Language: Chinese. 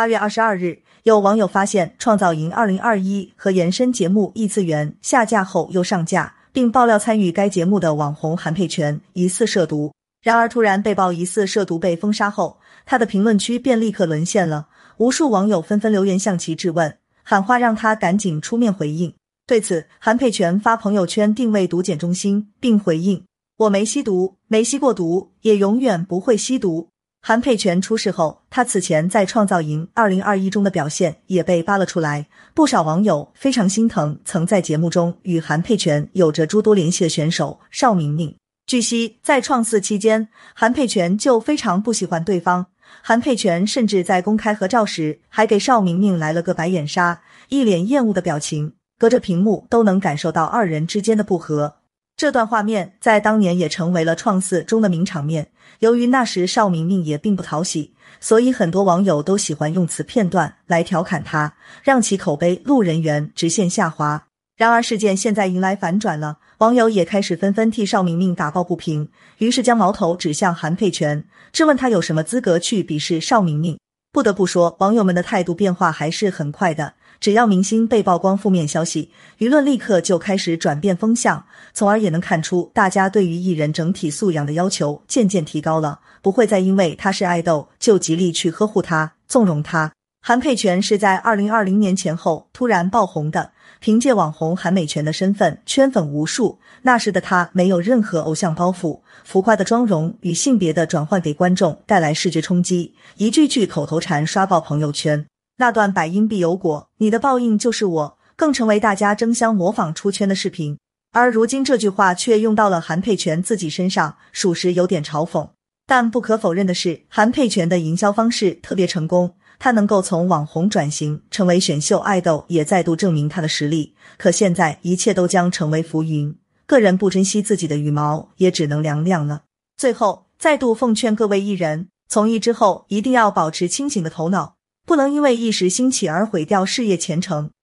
八月二十二日，有网友发现《创造营二零二一》和延伸节目《异次元》下架后又上架，并爆料参与该节目的网红韩佩泉疑似涉毒。然而，突然被曝疑似涉毒被封杀后，他的评论区便立刻沦陷了，无数网友纷纷留言向其质问，喊话让他赶紧出面回应。对此，韩佩泉发朋友圈定位毒检中心，并回应：“我没吸毒，没吸过毒，也永远不会吸毒。”韩佩泉出事后，他此前在《创造营二零二一》中的表现也被扒了出来，不少网友非常心疼曾在节目中与韩佩泉有着诸多联系的选手邵明明。据悉，在创四期间，韩佩泉就非常不喜欢对方，韩佩泉甚至在公开合照时还给邵明明来了个白眼杀，一脸厌恶的表情，隔着屏幕都能感受到二人之间的不和。这段画面在当年也成为了创四中的名场面。由于那时邵明明也并不讨喜，所以很多网友都喜欢用此片段来调侃他，让其口碑路人缘直线下滑。然而事件现在迎来反转了，网友也开始纷纷替邵明明打抱不平，于是将矛头指向韩佩泉，质问他有什么资格去鄙视邵明明。不得不说，网友们的态度变化还是很快的。只要明星被曝光负面消息，舆论立刻就开始转变风向，从而也能看出大家对于艺人整体素养的要求渐渐提高了，不会再因为他是爱豆就极力去呵护他、纵容他。韩佩泉是在二零二零年前后突然爆红的，凭借网红韩美泉的身份圈粉无数。那时的他没有任何偶像包袱，浮夸的妆容与性别的转换给观众带来视觉冲击，一句句口头禅刷爆朋友圈。那段百因必有果，你的报应就是我，更成为大家争相模仿出圈的视频。而如今这句话却用到了韩佩泉自己身上，属实有点嘲讽。但不可否认的是，韩佩泉的营销方式特别成功，他能够从网红转型成为选秀爱豆，也再度证明他的实力。可现在一切都将成为浮云，个人不珍惜自己的羽毛，也只能凉凉了。最后，再度奉劝各位艺人，从艺之后一定要保持清醒的头脑。不能因为一时兴起而毁掉事业前程。